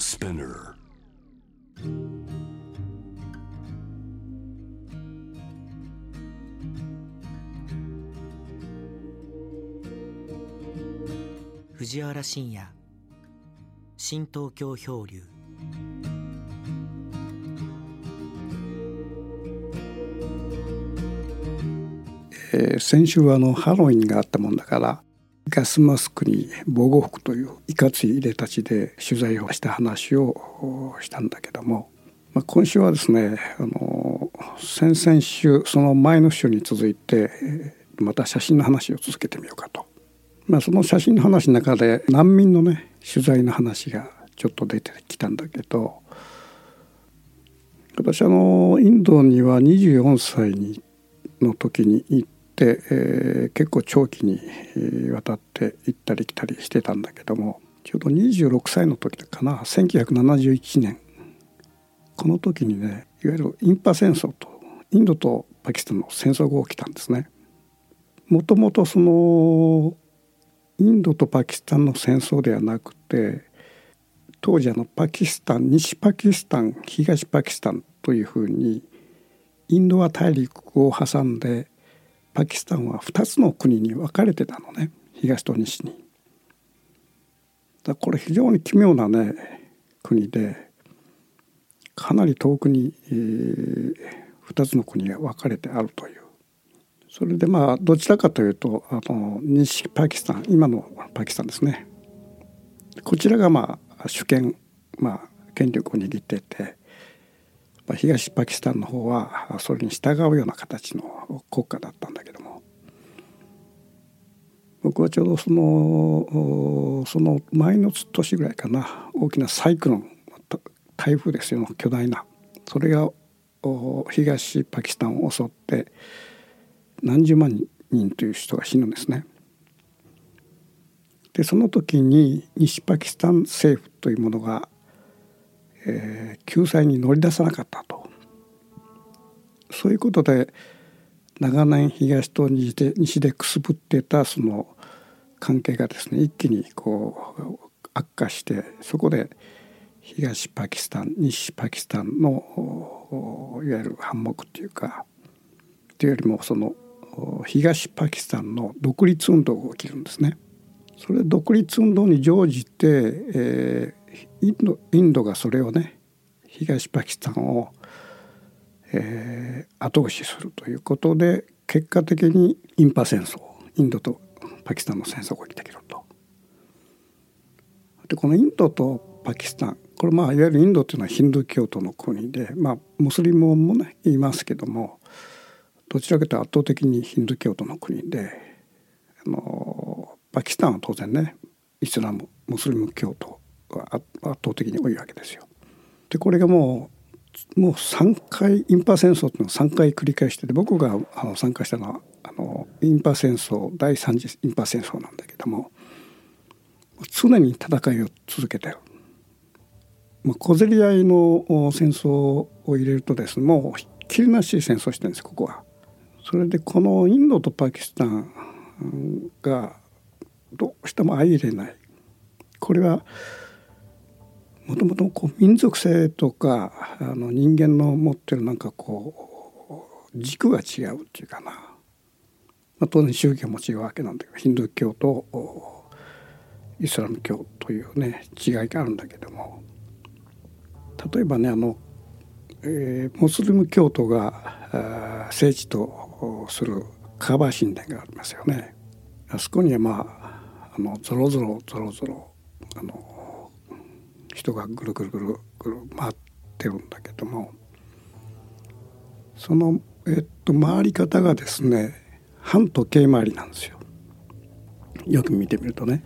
Spinner. 藤原信也新東京漂流えー先週はあのハロウィンがあったもんだからガスマスクに防護服といういかついいでたちで取材をした話をしたんだけども、まあ、今週はですねあの先々週その前の週に続いてまた写真の話を続けてみようかと。まあ、その写真の話の中で難民のね取材の話がちょっと出てきたんだけど私あのインドには24歳の時に行って、えー結構長期にえー渡って行ったり来たりしてたんだけどもちょうど26歳の時かな1971年この時にねいわゆるインパ戦争とインドとパキスタンの戦争が起きたんですね。もともとそのインドとパキスタンの戦争ではなくて当時あのパキスタン西パキスタン東パキスタンというふうにインドは大陸を挟んでパキスタンは2つの国に分かれてたのね東と西に。だこれ非常に奇妙なね国でかなり遠くに、えー、2つの国が分かれてあるという。それでまあどちらかというとあの西パキスタン今のパキスタンですねこちらがまあ主権まあ権力を握っていて東パキスタンの方はそれに従うような形の国家だったんだけども僕はちょうどそのその前の年ぐらいかな大きなサイクロン台風ですよ巨大なそれが東パキスタンを襲って何十万人という人が死ぬんですね。でその時に西パキスタン政府というものが、えー救済に乗り出さなかったとそういうことで長年東と西で西でくすぶってたその関係がですね一気にこう悪化してそこで東パキスタン西パキスタンのいわゆる反目っていうかというよりもその東パキスタンの独立運動が起きるんですね。それ独立運動に乗じて、えーインドインドがそれをね東パキスタンを、えー後押しするということで結果的にインパ戦争インドとパキスタンの戦争が起きてきると。でこのインドとパキスタンこれまあいわゆるインドというのはヒンドゥー教徒の国でまあムスリムもね言いますけどもどちらかというと圧倒的にヒンドゥー教徒の国であのパキスタンは当然ねイスラムムスリム教徒圧倒的に多いわけですよ。でこれがもうもう3回インパ戦争っていうのを3回繰り返してて僕があの参加したのはあのインパ戦争第3次インパ戦争なんだけども常に戦いを続けてる。まあ、小競り合いの戦争を入れるとですねもうひっきりなし戦争してるんですここは。それでこのインドとパキスタンがどうしても相入れないこれはもともとこう民族性とかあの人間の持ってるなんかこう軸が違うっていうかな、まあ、当然宗教も違うわけなんだけどヒンドゥー教とイスラム教というね違いがあるんだけども例えばねあの、えー、ムスリム教徒が聖地とするカバー神殿がありますよね。あそこにはまああのゾロゾロゾロゾロあの人がぐるぐるぐるぐる回ってるんだけどもその、えっと、回り方がですね反時計回りなんですよ。よく見てみるとね。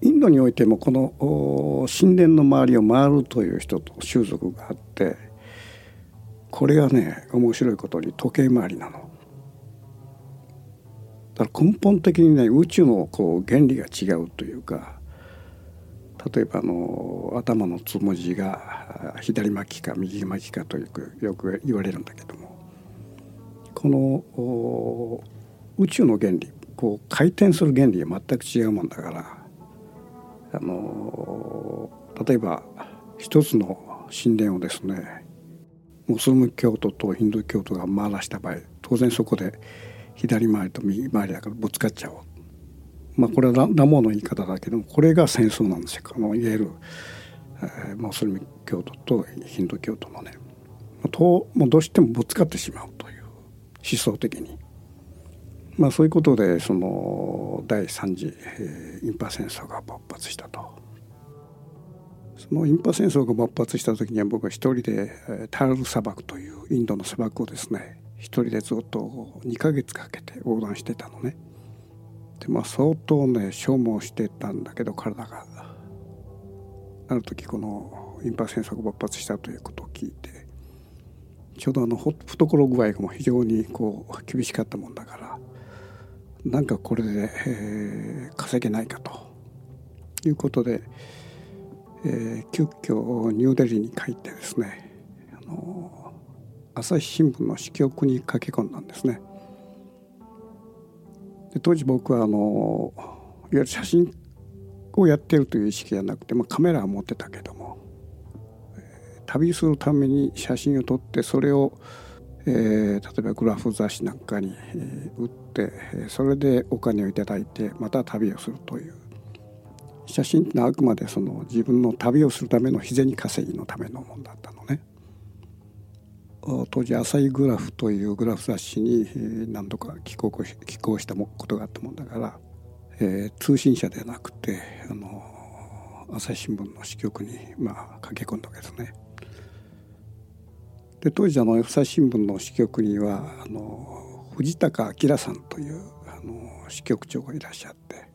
インドにおいてもこの神殿の周りを回るという人と習俗があってこれがね面白いことに時計回りなの。だから根本的にね宇宙のこう原理が違うというか例えばあの頭のつむじが左巻きか右巻きかとよくよく言われるんだけどもこの宇宙の原理こう回転する原理が全く違うもんだからあの例えば一つの神殿をですねモスリム教徒とヒンドゥー教徒が回らした場合当然そこで左回りと右回りだからぶつかっちゃおう。まあこれはラモーの言い方だけどもこれが戦争なんですよあのいわゆる、えー、モスリム教徒とヒンド教徒のねともうどうしてもぶつかってしまうという思想的に。まあ、そういうことでその第3次、えー、インパ戦争が勃発したと。そのインパ戦争が勃発した時には僕は一人でタール砂漠というインドの砂漠をですね一人でずっと2ヶ月かけて横断してたのね。でまあ相当ね消耗してたんだけど体がある時このインパ戦争が勃発したということを聞いてちょうどあの懐具合も非常にこう厳しかったもんだからなんかこれで、えー、稼げないかということで、えー、急遽ニューデリーに帰ってですねあの朝日新聞の支局に駆け込んだんですね。で当時僕はあのいわゆる写真をやってるという意識じゃなくて、まあ、カメラは持ってたけども、旅するために写真を撮ってそれを、えー、例えばグラフ雑誌なんかに、えー、売ってそれでお金を頂いてまた旅をするという写真ってのはあくまでその自分の旅をするための日銭稼ぎのためのものだったのね。当時「朝日グラフ」というグラフ雑誌に何度か寄稿寄稿したことがあったもんだから、えー、通信社ではなくてあの朝日新聞の支局にまあ駆け込んだわけですね。で当時あの朝日新聞の支局にはあの藤高明さんというあの支局長がいらっしゃって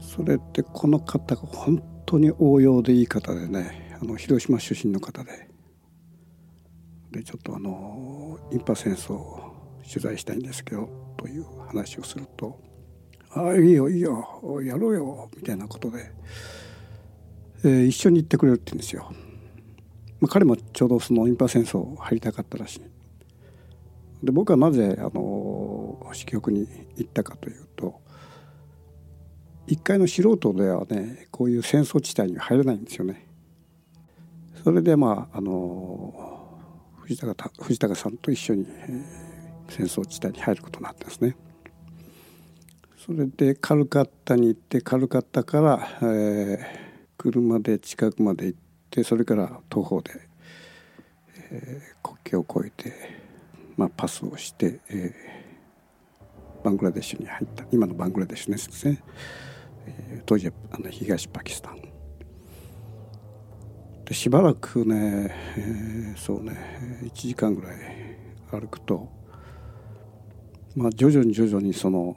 それでこの方が本当に応用でいい方でねあの広島出身の方ででちょっとあのインパ戦争を取材したいんですけどという話をすると「ああいいよいいよやろうよ」みたいなことで、えー、一緒に行ってくれるって言うんですよ。まあ、彼もちょうどそのインパ戦争入りたかったらしい。で僕はなぜあの支局に行ったかというと一回の素人ではねこういう戦争地帯に入れないんですよね。それでまああの藤高藤高さんと一緒に、えー、戦争地帯に入ることになってですね。それでカルカッタに行ってカルカッタから、えー、車で近くまで行ってそれから徒歩で、えー、国境を越えて、まあ、パスをして、えー、バングラデシュに入った今のバングラデシュですね、えー、当時はあの東パキスタンでしばらくね、えー、そうね1時間ぐらい歩くと、まあ、徐々に徐々にその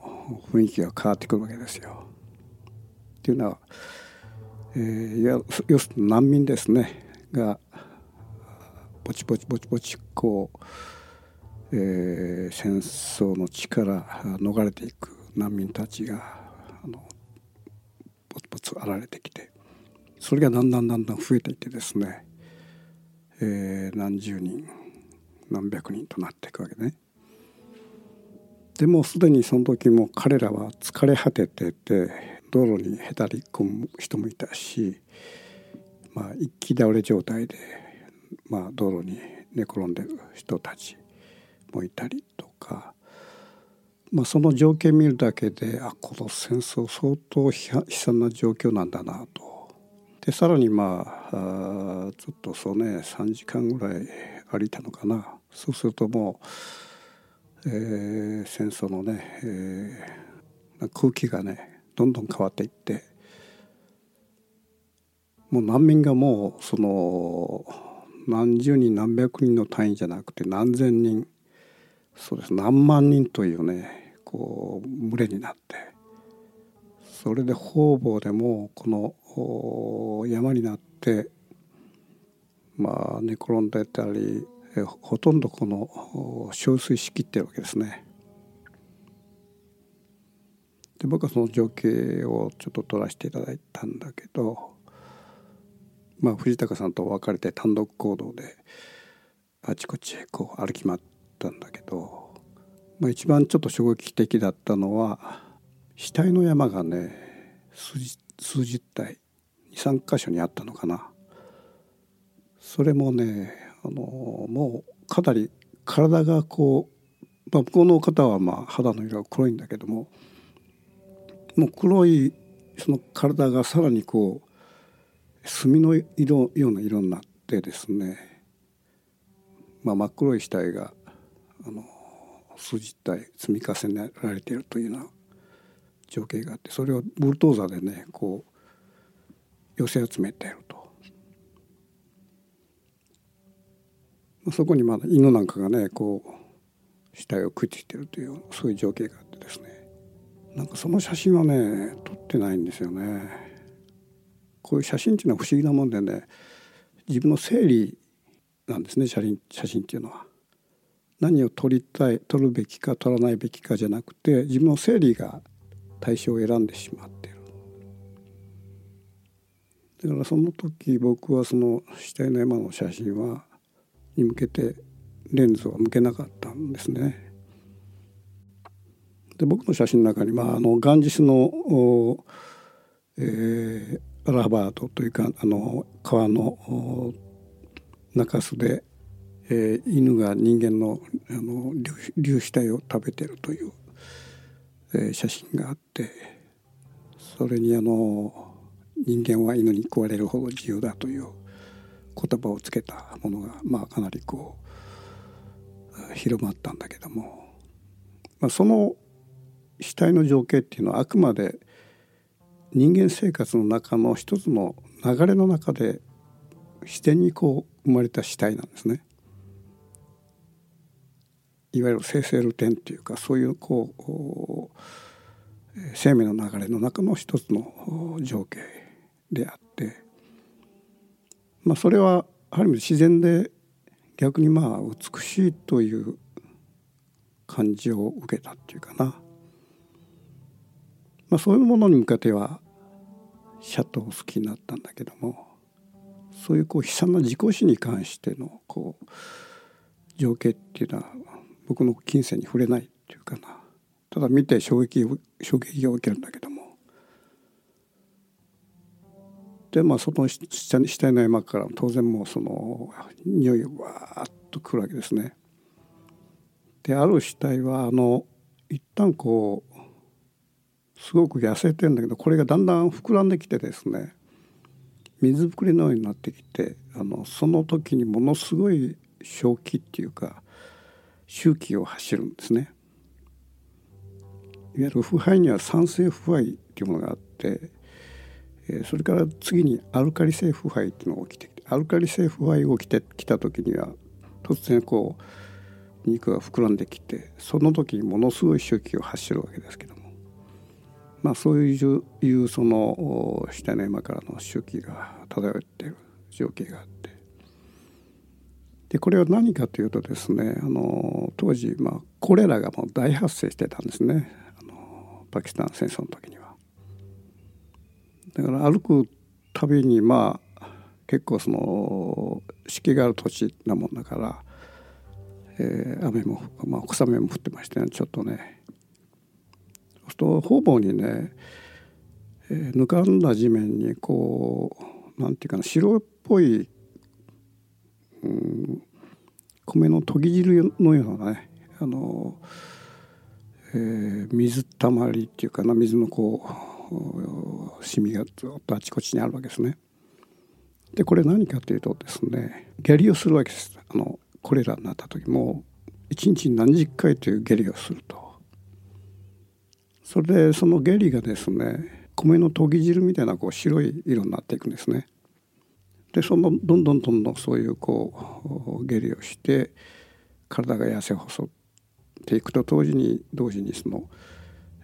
雰囲気が変わってくるわけですよ。っていうのは、えー、要するに難民ですねがぼちぼちぼちぼちこう、えー、戦争の地から逃れていく難民たちがあのぼつぼつ現れてきてそれがだんだんだんだん増えていってですね、えー、何十人何百人となっていくわけね。でもすでにその時も彼らは疲れ果ててて道路にへたり込む人もいたし、まあ、一気倒れ状態で、まあ、道路に寝転んでる人たちもいたりとか、まあ、その条件見るだけであこの戦争相当悲惨な状況なんだなとでさらにまああちょっとそうね3時間ぐらい歩いたのかな。そうするともう、えー、戦争のね、えー、空気がねどんどん変わっていってもう難民がもうその何十人何百人の単位じゃなくて何千人そうです何万人というねこう群れになってそれで方々でもこの山になってまあ寝転んでたりほとんどこの憔悴しきってるわけですね。で僕はその情景をちょっと撮らせていただいたんだけど、まあ、藤高さんと別れて単独行動であちこちへこう歩き回ったんだけど、まあ、一番ちょっと衝撃的だったのは死体の山がね筋数十体23箇所にあったのかな。それもねあのもうかなり体がこう、まあ、向こうの方はまあ肌の色が黒いんだけどももう黒いその体がさらにこう墨の色ような色になってですね、まあ、真っ黒い死体があの数十体積み重ねられているというような情景があってそれをブルトーザーでねこう寄せ集めていると。そこにまだ犬なんかがねこう死体をくっついてるというそういう情景があってですねなんかその写真はね撮ってないんですよね。こういう写真っていうのは不思議なもんでね自分の整理なんですね写真写真っていうのは。何を撮りたい撮るべきか撮らないべきかじゃなくて自分の整理が対象を選んでしまっているだからその時僕はその死体の山の写真はに向けてレンズを向けなかったんですね。で僕の写真の中に、まあ、あのガンジスの、えー、アラバードというかあの川の中州でえー、犬が人間のあの粒子体を食べてるという、え、写真があってそれにあの人間は犬に食われるほど自由だという言葉をつけたものが、まあ、かなりこう広まったんだけども、まあ、その死体の情景っていうのはあくまで人間生活の中の一つの流れの中で自然にこう生まれた死体なんですね。いわゆる生成ルテンっていうかそういうこう生命の流れの中の一つの情景であって、まあ、それはある意味自然で逆にまあ美しいという感じを受けたっていうかな、まあ、そういうものに向けてはシャトを好きになったんだけどもそういうこう悲惨な自己死に関してのこう情景っていうのは僕の金銭に触れないっていうかな。ただ見て衝撃衝撃を受けるんだけども。でまあその下に下の山から当然もうその匂いがわーっとくるわけですね。である死体はあの一旦こうすごく痩せてんだけどこれがだんだん膨らんできてですね。水ぶくれのようになってきてあのその時にものすごい正気っていうか周期を走るんですね。いわゆる腐敗には酸性腐敗っていうものがあって、それから次にアルカリ性腐敗っていうのが起きてきてアルカリ性腐敗が起きてきた時には突然こう肉が膨らんできてその時にものすごい周期を走るわけですけどもまあそういういうその下の山からの周期が漂っている情景があってでこれは何かというとですねあの当時、まあ、コレラがもう大発生してたんですね。あのパキスタン戦争の時には。だから歩くたびにまあ結構その湿気がある土地なもんだから、えー、雨も、まあ、小雨も降ってましてね。ちょっとね。そうすると方々にね、えー、ぬかんだ地面にこうなんていうかな白っぽいうん、米の研ぎ汁のようなねあの、えー、水たまりっていうかな水のこうシミがずっとあちこちにあるわけですね。でこれ何かというとですね下痢をするわけですあのコレラになった時も一日に何十回という下痢をするとそれでその下痢がですね米の研ぎ汁みたいなこう白い色になっていくんですね。でそのどんどんどんどんそういうこう下痢をして体が痩せ細っていくと同時に同時にその、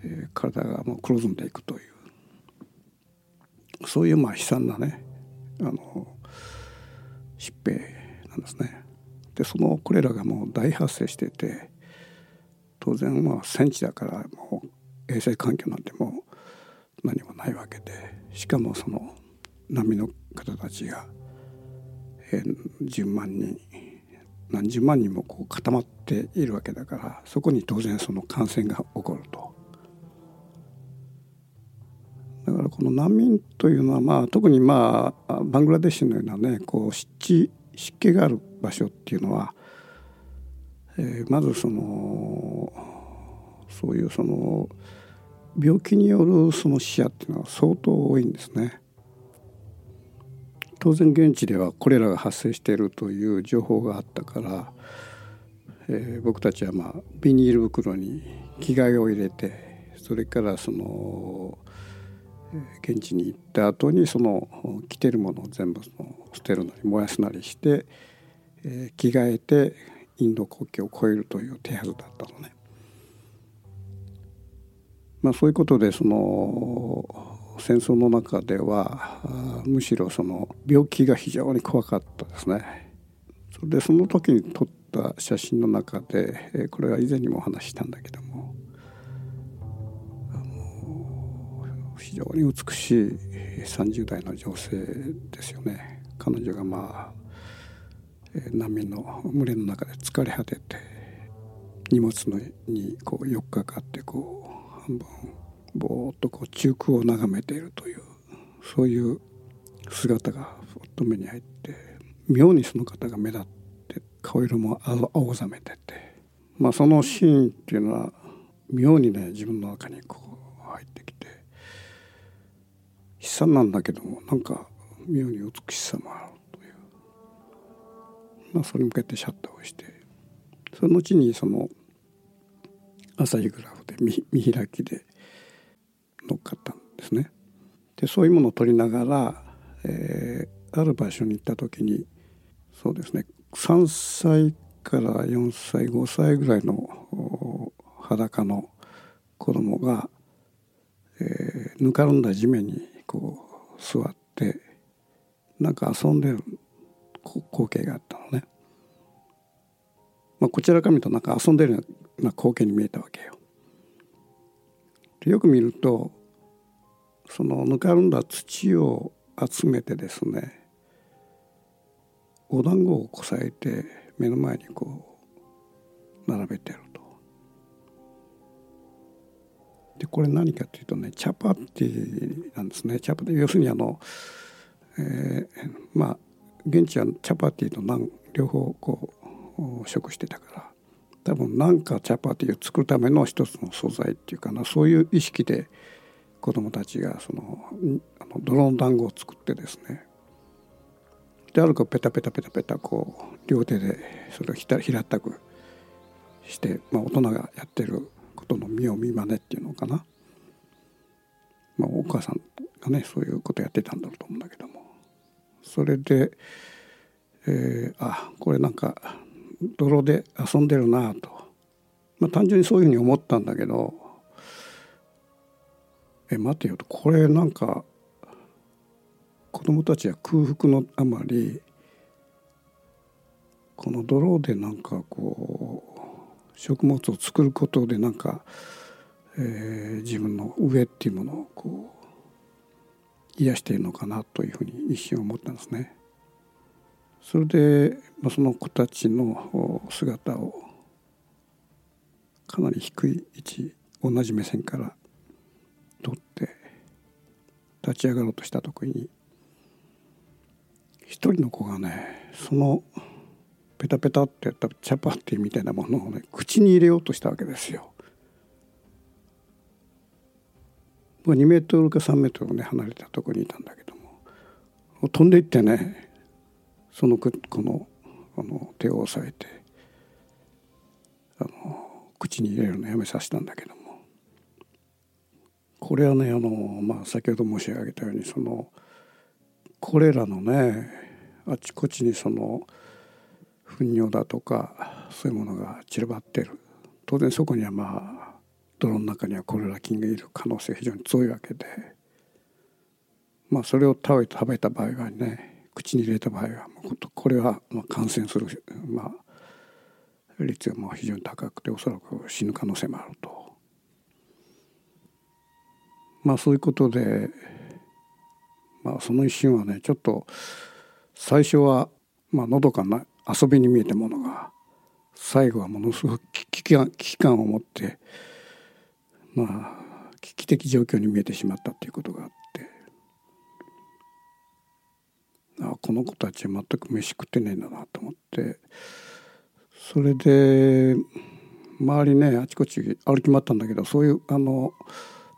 えー、体がもう黒ずんでいくというそういうまあ悲惨なねあの疾病なんですね。でそのこれらがもう大発生してて当然まあ戦地だからもう衛生環境なんてもう何もないわけでしかもその難民の方たちがえ10万人何十万人もこう固まっているわけだからそこに当然その感染が起こると。だからこの難民というのは、まあ、特に、まあ、バングラデシュのようなねこう湿地湿気がある場所っていうのは、えー、まずそのそういうその病気によるその死者っていうのは相当多いんですね。当然現地ではこれらが発生しているという情報があったから、えー、僕たちはまあビニール袋に着替えを入れてそれからその現地に行った後にその着てるものを全部その捨てるなり燃やすなりして、えー、着替えてインド国境を越えるという手はずだったのね。まあ、そういうことでその戦争の中ではむしろその病気が非常に怖かったですね。それでその時に撮った写真の中でこれは以前にもお話したんだけども非常に美しい30代の女性ですよね。彼女がまあ難民の群れの中で疲れ果てて荷物にこう4日かかってこう半分ぼーっとこう中空を眺めているというそういう姿がふっと目に入って妙にその方が目立って顔色も青ざめてて、まあ、そのシーンっていうのは妙にね自分の中にこう入ってきて悲惨なんだけどもなんか妙に美しさもあるという、まあ、それに向けてシャッターをしてその後にその朝日グラフで見開きで乗っかったんですね。でそういうものを取りながら、えー、ある場所に行った時にそうですね3歳から4歳5歳ぐらいの裸の子供が、えー、ぬかるんだ地面にこう座ってなんか遊んでる光景があったのね。まあ、こちらから見るとなんか遊んでるような光景に見えたわけよ。よく見るとそのぬかるんだ土を集めてですねお団子をこさえて目の前にこう並べてると。でこれ何かというとねチャパティなんですねチャパティ要するにあの、えー、まあ現地はチャパティとナン両方こう食してたから多分何かチャパティを作るための一つの素材っていうかなそういう意識で子どもたちがそのあの泥の団子を作ってですね。である子ペタペタペタペタこう両手でそれを平たくして、まあ、大人がやってることの見よう見まねっていうのかな、まあ、お母さんがねそういうことやってたんだろうと思うんだけども。それで、えー、あこれなんか泥で遊んでるなと、まあ、単純にそういうふうに思ったんだけどえ待てよとこれなんか子供たちは空腹のあまりこの泥でなんかこう食物を作ることでなんか、えー、自分の上っていうものをこう癒しているのかなというふうに一瞬思ったんですね。それで、その子たちの姿をかなり低い位置同じ目線から取って立ち上がろうとした時に一人の子がねそのペタペタってやったチャパティみたいなものをね口に入れようとしたわけですよ。2メートルか3メートルね離れたところにいたんだけども飛んでいってねそのこのあの手を押さえてあの口に入れるのやめさせたんだけども。これはねあの、まあ、先ほど申し上げたようにそのこれらのねあちこちにその糞尿だとかそういうものが散らばってる。当然そこにはまあ泥の中にはコレラ菌がいる可能性非常に強いわけで。まあそれを食べた場合はね口に入れた場合はもうこれはまあ感染する、まあ、率がもう非常に高くておそらく死ぬ可能性もあると。まあそういうことで、まあ、その一瞬はねちょっと最初はまあのどかな遊びに見えたものが最後はものすごく危機感危機感を持ってまあ危機的状況に見えてしまったということがあってこの子たち全く飯食ってねえんだなと思って。それで周りねあちこち歩き回ったんだけどそういうあの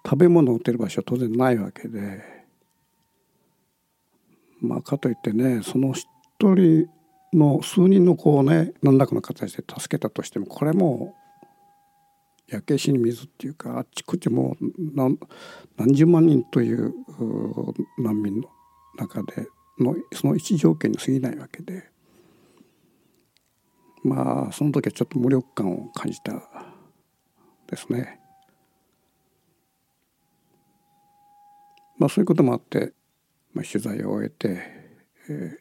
食べ物を売ってる場所は当然ないわけで。まあかといってねその一人の数人の子をね何らかの形で助けたとしてもこれも焼け石に水っていうかあっちこっちもう何何十万人という難民の中でのその一条件に過ぎないわけでまあその時はちょっと無力感を感じたですね。まあそういうこともあって、まあ、取材を終えて、え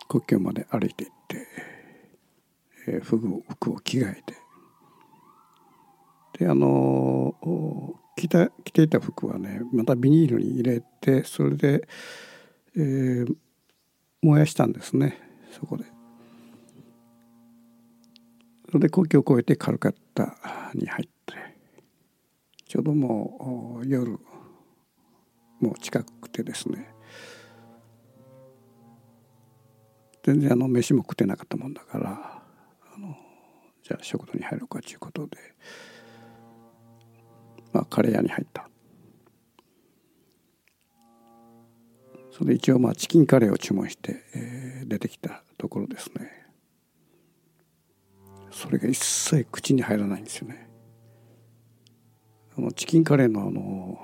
ー、国境まで歩いていって、えー、服を服を着替えてであの着た着ていた服はねまたビニールに入れてそれで、えー、燃やしたんですねそこで。それで国境を越えてカルカッタに入ってちょうどもう夜もう近くてですね全然あの飯も食ってなかったもんだからあのじゃあ食堂に入ろうかということでまあカレー屋に入ったそれで一応まあチキンカレーを注文して、えー、出てきたところですねそれが一切口に入らないんですよね。あのチキンカレーのあの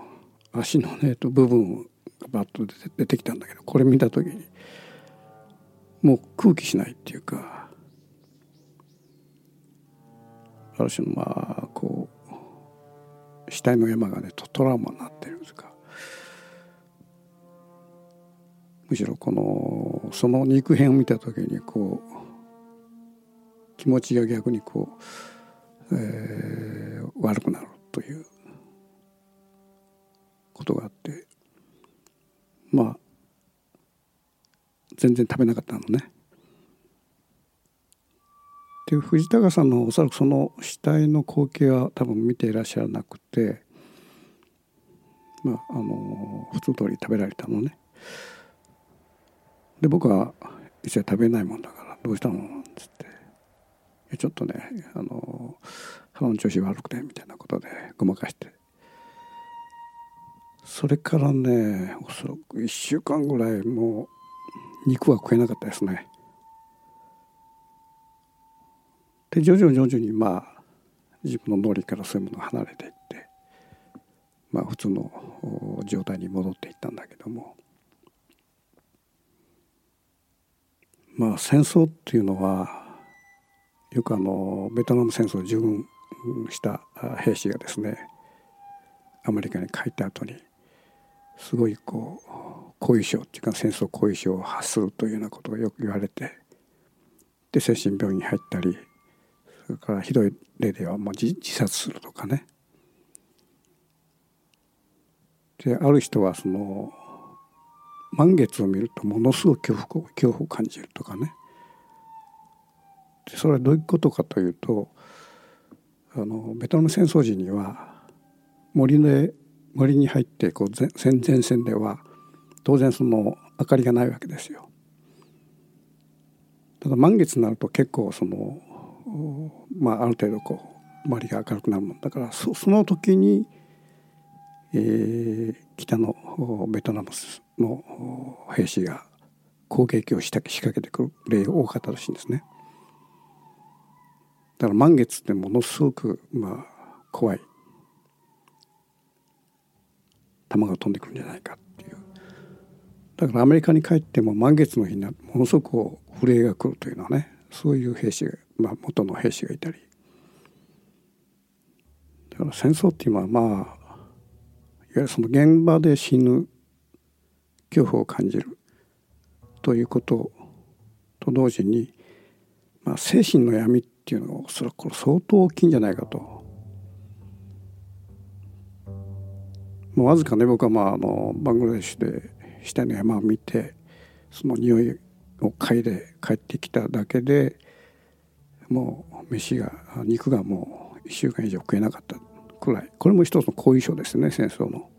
足のねと部分がバッと出てきたんだけどこれ見た時にもう空気しないっていうかある種のまあこう死体の山がねトラウマになってるんですかむしろこのその肉片を見た時にこう気持ちが逆にこう、えー、悪くなるということがあってまあ全然食べなかったのね。で藤高さんのおそらくその死体の光景は多分見ていらっしゃらなくてまああの普通通り食べられたのね。で僕は一切食べないもんだから「どうしたの?」っつってちょっとねあの鼻の調子悪くてみたいなことでごまかしてそれからねおそらく1週間ぐらいもう肉は食えなかったですね。で徐々に徐々にまあ自分の脳裏からそういうものが離れていってまあ普通の状態に戻っていったんだけども。まあ戦争っていうのはよくあのベトナム戦争を従軍した兵士がですねアメリカに帰った後にすごいこう後遺症っていうか戦争後遺症を発するというようなことがよく言われてで精神病院に入ったりそれからひどい例ではもう自殺するとかねである人はその満月を見るとものすごく恐怖恐怖を感じるとかねそれはどういうことかというとあのベトナム戦争時には森で森に入ってこう戦前線では当然その明かりがないわけですよ。ただ満月になると結構そのまあある程度こう周りが明るくなるもんだからその時に、えー、北のベトナムの兵士が攻撃をした仕掛けてくる例が多かったらしいんですね。だから満月ってものすごくまあ怖い弾が飛んでくるんじゃないかっていうだからアメリカに帰っても満月の日になものすごくこう震えが来るというのはねそういう兵士が、まあ、元の兵士がいたりだから戦争っていうのはまあいわゆるその現場で死ぬ恐怖を感じるということと同時に、まあ、精神の闇っていうのがおそらくこれ相当大きいんじゃないかと。もうわずかね僕はまああのバングラデシュで下の山を見てその匂いを嗅いで帰ってきただけでもう飯が肉がもう1週間以上食えなかったくらい。これも一つの後遺症ですね戦争の。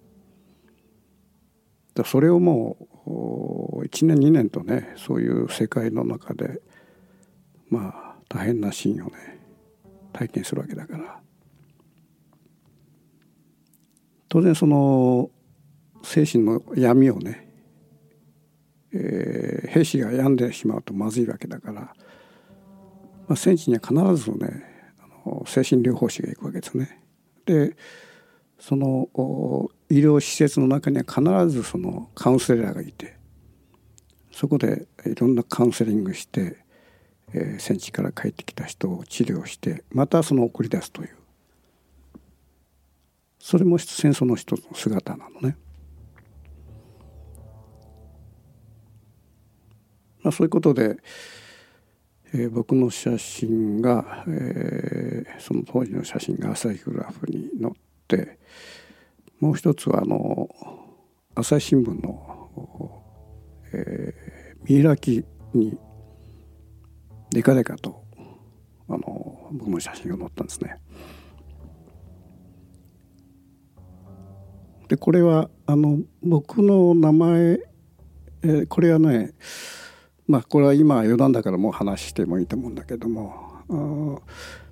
だそれをもう1年2年とねそういう世界の中でまあ大変なシーンをね体験するわけだから。当然その精神の闇をね、えー、兵士が病んでしまうとまずいわけだから、まあ、戦地には必ずねあの精神療法士が行くわけですね。でその医療施設の中には必ずそのカウンセラーがいてそこでいろんなカウンセリングして、えー、戦地から帰ってきた人を治療してまたその送り出すというそれも戦争の一つの姿なのね。まあ、そういうことで、えー、僕の写真が、えー、その当時の写真が朝日グラフに載ってもう一つはあの朝日新聞の、えー、見開きにでかでかとあの僕の写真が載ったんですね。でこれはあの僕の名前、えー、これはねまあこれは今余談だからもう話してもいいと思うんだけども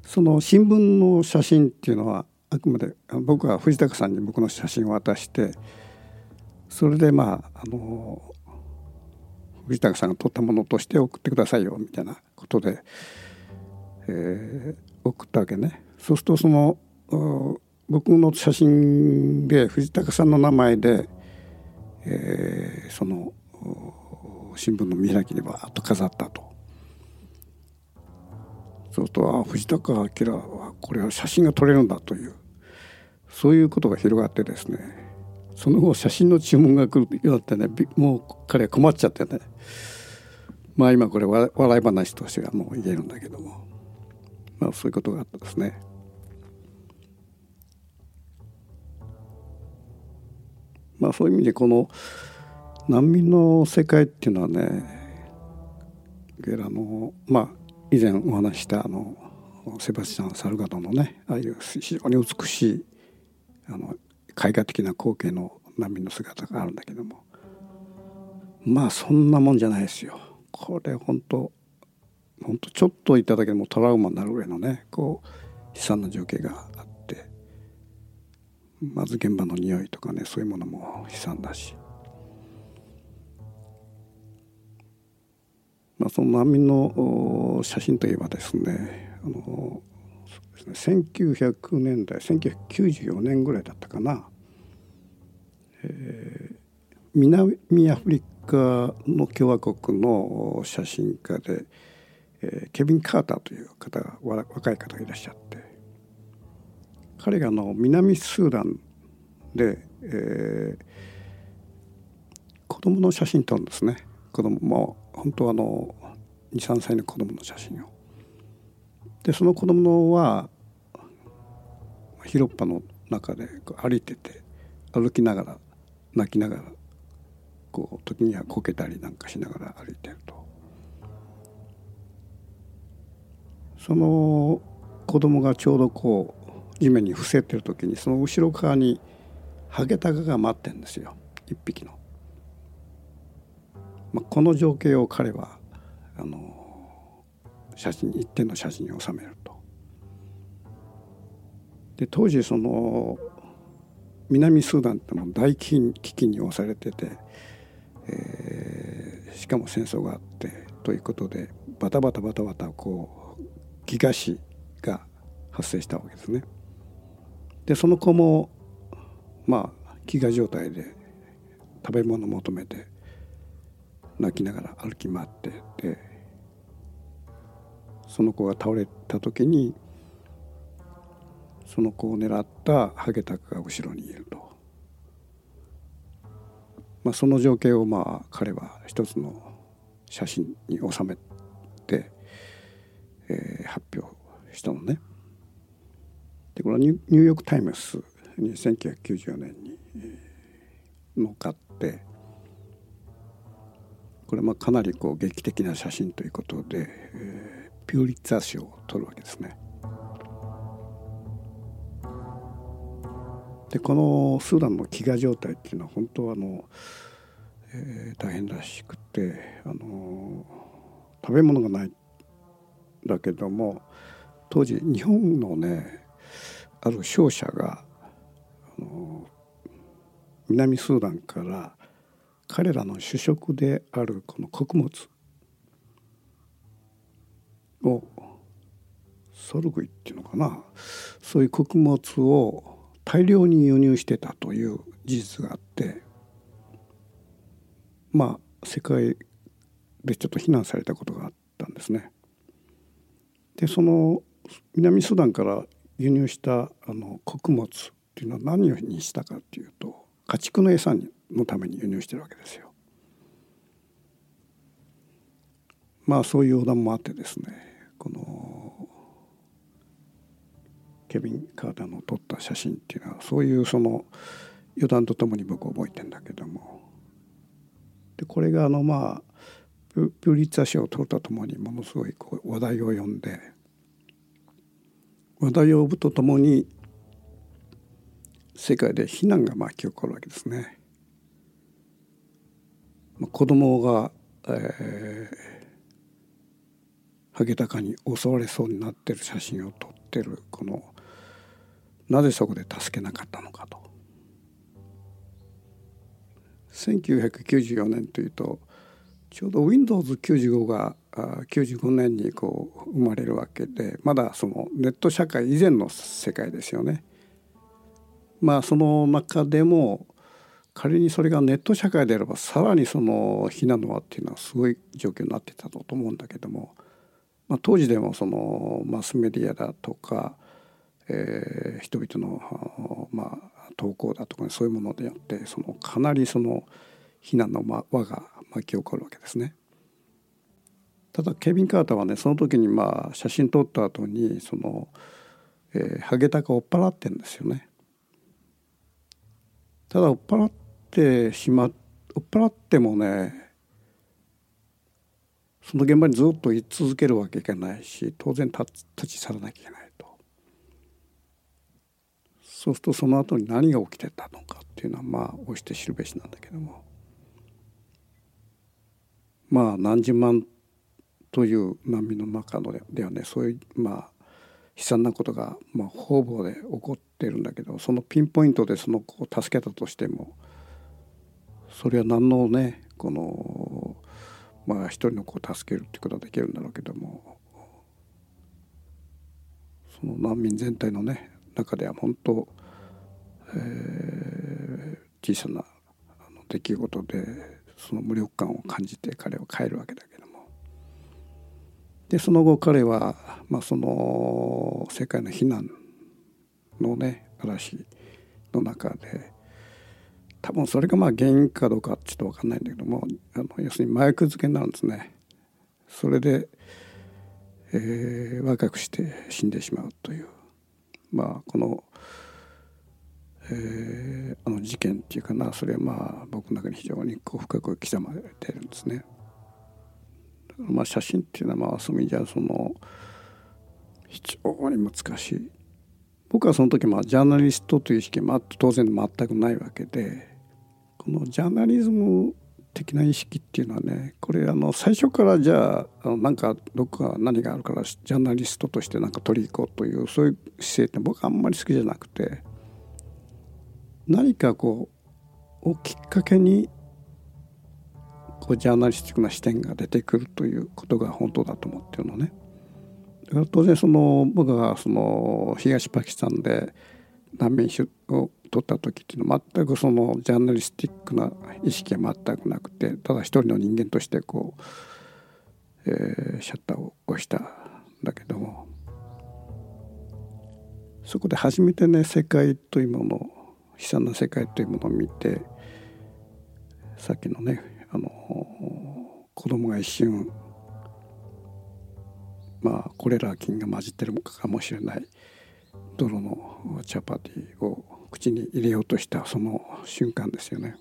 その新聞の写真っていうのはあくまで僕は藤高さんに僕の写真を渡してそれでまああの藤高さんが撮ったものとして送ってくださいよみたいなことで、えー、送ったわけね。そうするとその僕の写真で藤高さんの名前で、えー、その新聞の見開きにバーッと飾ったと。そうするとあ藤高明はこれは写真が撮れるんだというそういうことが広がってですねその後写真の注文が来るようになってねもう彼は困っちゃってねまあ今これ笑い話としてはもう言えるんだけどもまあそういうことがあったですね。まあ、そういう意味でこの難民の世界っていうのはねゲラのまあ以前お話したあのセバスチャン・サルガドのねああいう非常に美しいあの絵画的な光景の難民の姿があるんだけどもまあそんなもんじゃないですよ。これ本当本当ちょっといただけでもトラウマになるぐらいのねこう悲惨な情景があってまず現場の匂いとかねそういうものも悲惨だし、まあ、その難民の写真といえばですねあのですね1900年代1994年ぐらいだったかな、えー、南アフリカの共和国の写真家で、えー、ケビン・カーターという方が若い方がいらっしゃって彼がの南スーダンで、えー、子供の写真撮るんですね。子供も本当あの23歳の子供の写真を。でその子供は広っ端の中で歩いてて歩きながら泣きながらこう時にはこけたりなんかしながら歩いてると。その子供がちょうどこう地面に伏せてる時にその後ろ側にハゲタカが待ってるんですよ一匹の。まあ、この情景を彼はあの写真一点の写真に収めると。で当時その南スーダンっての大危機に押されてて、えー、しかも戦争があってということでバタバタバタバタこう飢餓死が発生したわけですね。でその子もまあ飢餓状態で食べ物求めて泣きながら歩き回ってでその子が倒れた時にその子を狙ったハゲタカが後ろにいると、まあ、その情景をまあ彼は一つの写真に収めて、えー、発表したのね。でこれはニューヨーク・タイムスに1994年に乗っかってこれまかなりこう劇的な写真ということで、えー、ピューリッツァー賞を取るわけですね。でこのスーダンの飢餓状態っていうのは本当はあのえー、大変らしくて、あの食べ物がないだけども当時日本のねある商社が、あの南スーダンから彼らの主食であるこの穀物をソルグイっていうのかなそういう穀物を大量に輸入してたという事実があってまあ世界でちょっと非難されたことがあったんですね。でその南スーダンから輸入したあの穀物っていうのは何をにしたかっていうと家畜の餌にのために輸入してるわけですよ。まあそういう横断もあってですねこのケビン・カーターの撮った写真っていうのはそういうその余談とともに僕覚えてんだけどもでこれがあのまあプーリッツァ賞を取るとともにものすごいこう話題を呼んで話題を呼ぶとともに世界で非難が巻き起こるわけですね。子供が、えー、ハゲタカに襲われそうになってる写真を撮ってるこのなぜそこで助けなかったのかと。1994年というとちょうど Windows95 が95年にこう生まれるわけでまだそのネット社会以前の世界ですよね。まあその中でも仮にそれがネット社会であればさらにその非難の輪っていうのはすごい状況になってたと思うんだけども、まあ、当時でもそのマスメディアだとか、えー、人々の、まあ、投稿だとか、ね、そういうものであってそのかなりその非難の輪が巻き起こるわけですね。ただケビン・カーターはねその時にまあ写真撮った後にその、えー、ハゲタカを追っ払ってんですよね。ただ追っ払ってしまっ追っ払ってもねその現場にずっと居続けるわけいけないし当然立ち去らなきゃいけないと。そうするとその後に何が起きてたのかっていうのはまあ押して知るべしなんだけども。まあ何十万という難民の中のではねそういうまあ悲惨なことが、まあ、方々で起こってるんだけどそのピンポイントでその子を助けたとしてもそれは何のねこのまあ一人の子を助けるってことはできるんだろうけどもその難民全体のね中では本当、えー、小さな出来事でその無力感を感じて彼は帰るわけだけども。でその後彼は、まあ、その世界の非難のね嵐の中で多分それがまあ原因かどうかちょっと分かんないんだけどもあの要するに麻薬漬けになるんですね。それで、えー、若くして死んでしまうというまあこの、えー、あの事件っていうかなそれはまあ僕の中に非常にこう深く刻まれてるんですね。まあ、写真っていうのはまあそういう意味じゃその非常に難しい僕はその時まあジャーナリストという意識は当然全くないわけでこのジャーナリズム的な意識っていうのはねこれあの最初からじゃああのなんかどっか何があるからジャーナリストとしてなんか取り行こうというそういう姿勢って僕はあんまり好きじゃなくて何かこうをきっかけにこうジャーナリスティックな視点が出てくるということが本当だと思ってるのね。当然その僕がその東パキスタンで難民を取った時っていうのは全くそのジャーナリスティックな意識は全くなくてただ一人の人間としてこう、えー、シャッターを押したんだけども。そこで初めてね世界というもの悲惨な世界というものを見てさっきのねあの子供が一瞬まあコレラ菌が混じってるかもしれない泥のチャパティを口に入れようとしたその瞬間ですよね。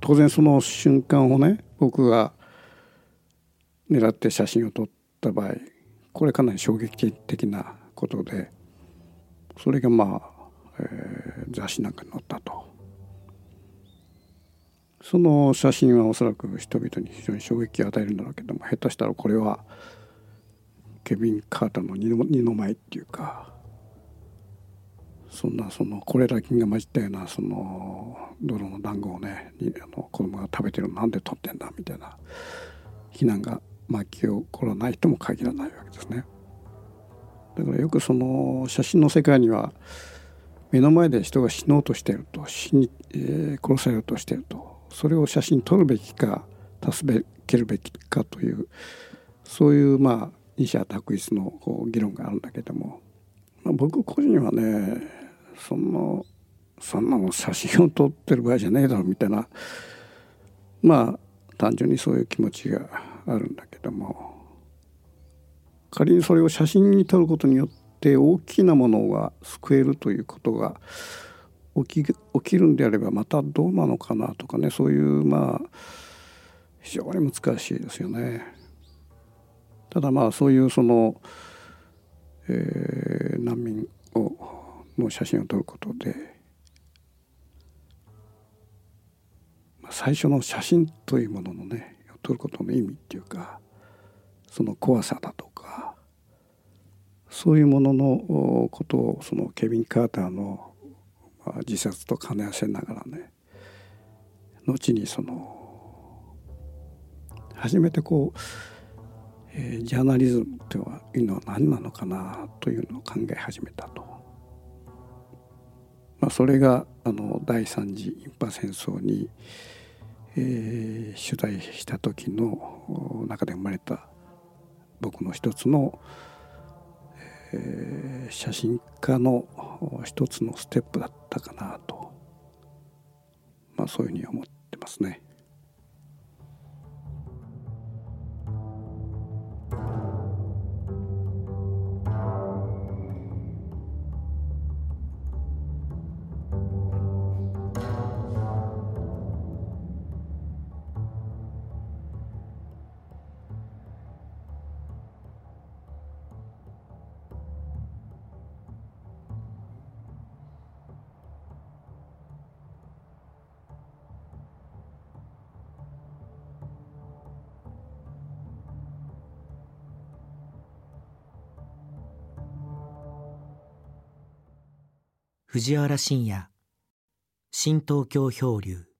当然その瞬間をね僕が狙って写真を撮った場合これかなり衝撃的なことでそれがまあ、えー、雑誌なんかに載ったと。その写真はおそらく人々に非常に衝撃を与えるんだろうけども下手したらこれはケビン・カーターの二の二の舞っていうかそんなそのコレラ菌が混じったようなその泥の団子をねあの子供が食べてるのなんで取ってんだみたいな非難が巻き起こらない人も限らないわけですね。だからよくその写真の世界には目の前で人が死のうとしていると死に、えー、殺されようとしてるとそれを写真撮るべきか助けるべきかというそういうまあ二者択一のこう議論があるんだけども、まあ、僕個人はねそのそんなの写真を撮ってる場合じゃねえだろみたいなまあ単純にそういう気持ちがあるんだけども仮にそれを写真に撮ることによって大きなものが救えるということが起き起きるんであればまたどうなのかなとかねそういうまあ非常に難しいですよね。ただまあそういうその、えー、難民をの写真を撮ることで最初の写真というもののね撮ることの意味っていうかその怖さだとかそういうもののことをそのケビン・カーターの自殺と兼ね合わせながらね後にその初めてこうえー、ジャーナリズムというのは何なのかなというのを考え始めたと。まあ、それがあの第三次インパ戦争に、えー、取材した時の中で生まれた僕の一つの、えー、写真家の一つのステップだったかなと、まあ、そういうふうに思ってますね。藤原信也。新東京漂流。